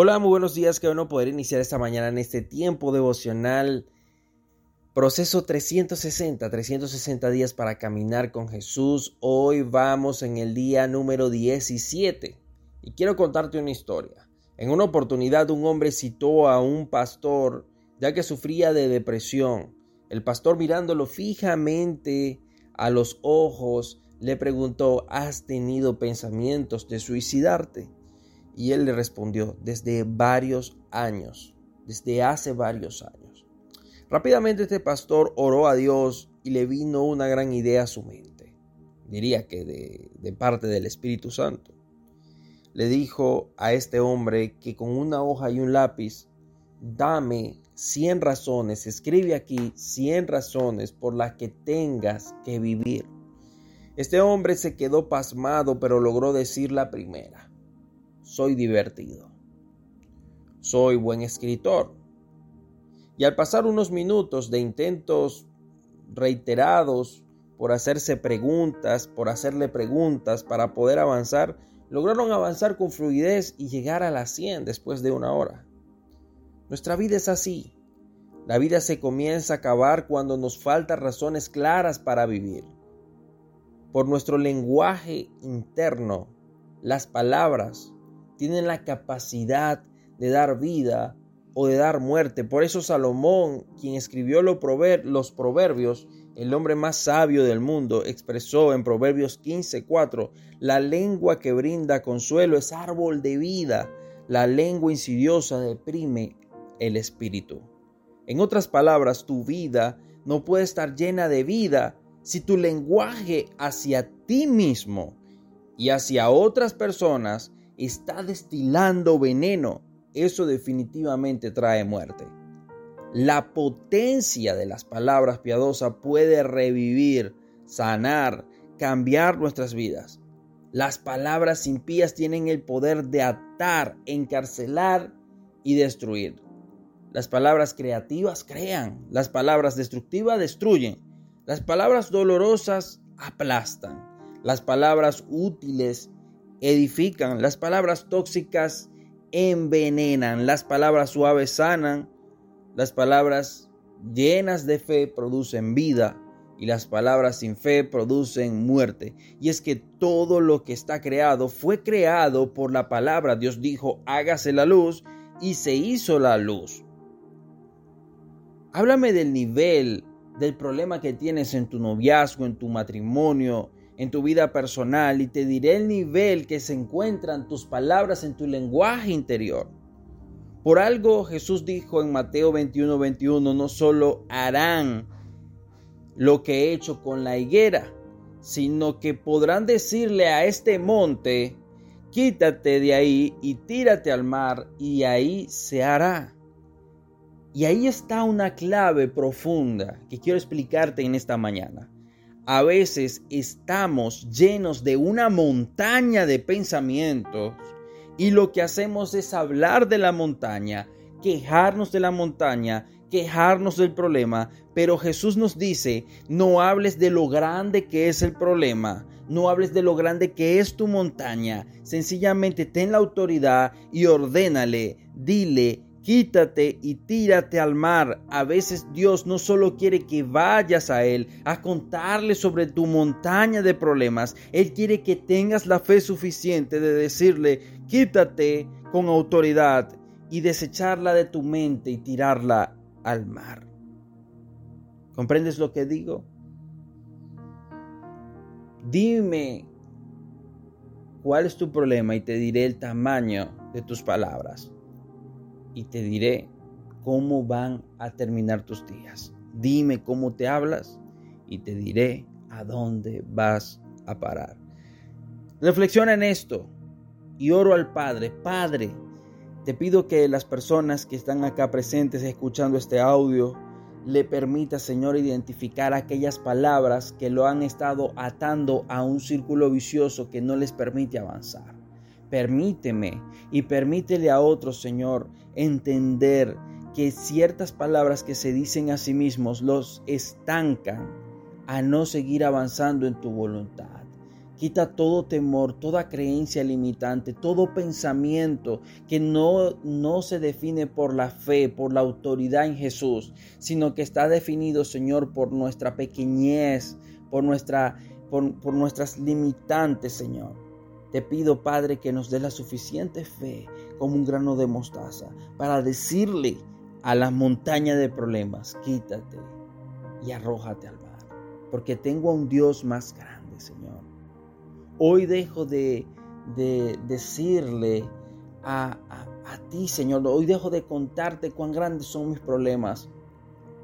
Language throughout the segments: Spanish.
Hola, muy buenos días. Qué bueno poder iniciar esta mañana en este tiempo devocional. Proceso 360, 360 días para caminar con Jesús. Hoy vamos en el día número 17 y quiero contarte una historia. En una oportunidad un hombre citó a un pastor ya que sufría de depresión. El pastor mirándolo fijamente a los ojos le preguntó, ¿has tenido pensamientos de suicidarte? Y él le respondió, desde varios años, desde hace varios años. Rápidamente este pastor oró a Dios y le vino una gran idea a su mente. Diría que de, parte del Espíritu Santo. Le dijo a este hombre que con una hoja y un lápiz, dame 100 razones, escribe aquí 100 razones por las que tengas que vivir. Este hombre se quedó pasmado, pero logró decir la primera soy divertido. Soy buen escritor. Y al pasar unos minutos de intentos reiterados por hacerse preguntas, por hacerle preguntas para poder avanzar, lograron avanzar con fluidez y llegar a las 100 después de una hora. Nuestra vida es así. La vida se comienza a acabar cuando nos faltan razones claras para vivir. Por nuestro lenguaje interno, las palabras tienen la capacidad de dar vida o de dar muerte. Por eso Salomón, quien escribió los proverbios, el hombre más sabio del mundo, expresó en Proverbios 15:4, la lengua que brinda consuelo es árbol de vida, la lengua insidiosa deprime el espíritu. En otras palabras, tu vida no puede estar llena de vida si tu lenguaje hacia ti mismo y hacia otras personas está destilando veneno, eso definitivamente trae muerte. La potencia de las palabras piadosas puede revivir, sanar, cambiar nuestras vidas. Las palabras impías tienen el poder de atar, encarcelar y destruir. Las palabras creativas crean, las palabras destructivas destruyen, las palabras dolorosas aplastan, las palabras útiles edifican, las palabras tóxicas envenenan, las palabras suaves sanan, las palabras llenas de fe producen vida y las palabras sin fe producen muerte. Y es que todo lo que está creado fue creado por la palabra. Dios dijo, hágase la luz y se hizo la luz. Háblame del nivel del problema que tienes en tu noviazgo, en tu matrimonio, en tu vida personal y te diré el nivel que se encuentran tus palabras en tu lenguaje interior. Por algo Jesús dijo en Mateo 21, 21, no solo harán lo que he hecho con la higuera, sino que podrán decirle a este monte, quítate de ahí y tírate al mar, y ahí se hará. Y ahí está una clave profunda que quiero explicarte en esta mañana a veces estamos llenos de una montaña de pensamientos y lo que hacemos es hablar de la montaña, quejarnos de la montaña, quejarnos del problema, pero Jesús nos dice, no hables de lo grande que es el problema, no hables de lo grande que es tu montaña, sencillamente ten la autoridad y ordénale, dile, Quítate y tírate al mar. A veces Dios no solo quiere que vayas a Él a contarle sobre tu montaña de problemas, Él quiere que tengas la fe suficiente de decirle, quítate con autoridad y desecharla de tu mente y tirarla al mar. ¿Comprendes lo que digo? Dime cuál es tu problema y te diré el tamaño de tus palabras y te diré cómo van a terminar tus días. Dime cómo te hablas y te diré a dónde vas a parar. Reflexiona en esto y oro al Padre. Padre, te pido que las personas que están acá presentes escuchando este audio le permita, Señor, identificar aquellas palabras que lo han estado atando a un círculo vicioso que no les permite avanzar. Permíteme y permítele a otros, Señor, entender que ciertas palabras que se dicen a sí mismos los estancan a no seguir avanzando en tu voluntad. Quita todo temor, toda creencia limitante, todo pensamiento que no, no se define por la fe, por la autoridad en Jesús, sino que está definido, Señor, por nuestra pequeñez, por, nuestra, por, por nuestras limitantes, Señor. Te pido, Padre, que nos dé la suficiente fe como un grano de mostaza para decirle a la montaña de problemas, quítate y arrójate al mar, porque tengo a un Dios más grande, Señor Hoy dejo de, decirle a, a, ti, Señor, hoy dejo de contarte cuán grandes son mis problemas.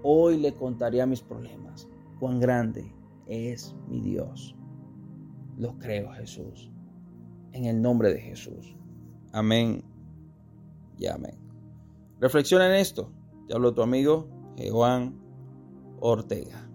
Hoy le contaré a mis problemas cuán grande es mi Dios. Lo creo, Jesús. En el nombre de Jesús. Amén y amén. Reflexiona en esto. Te hablo tu amigo Juan Ortega.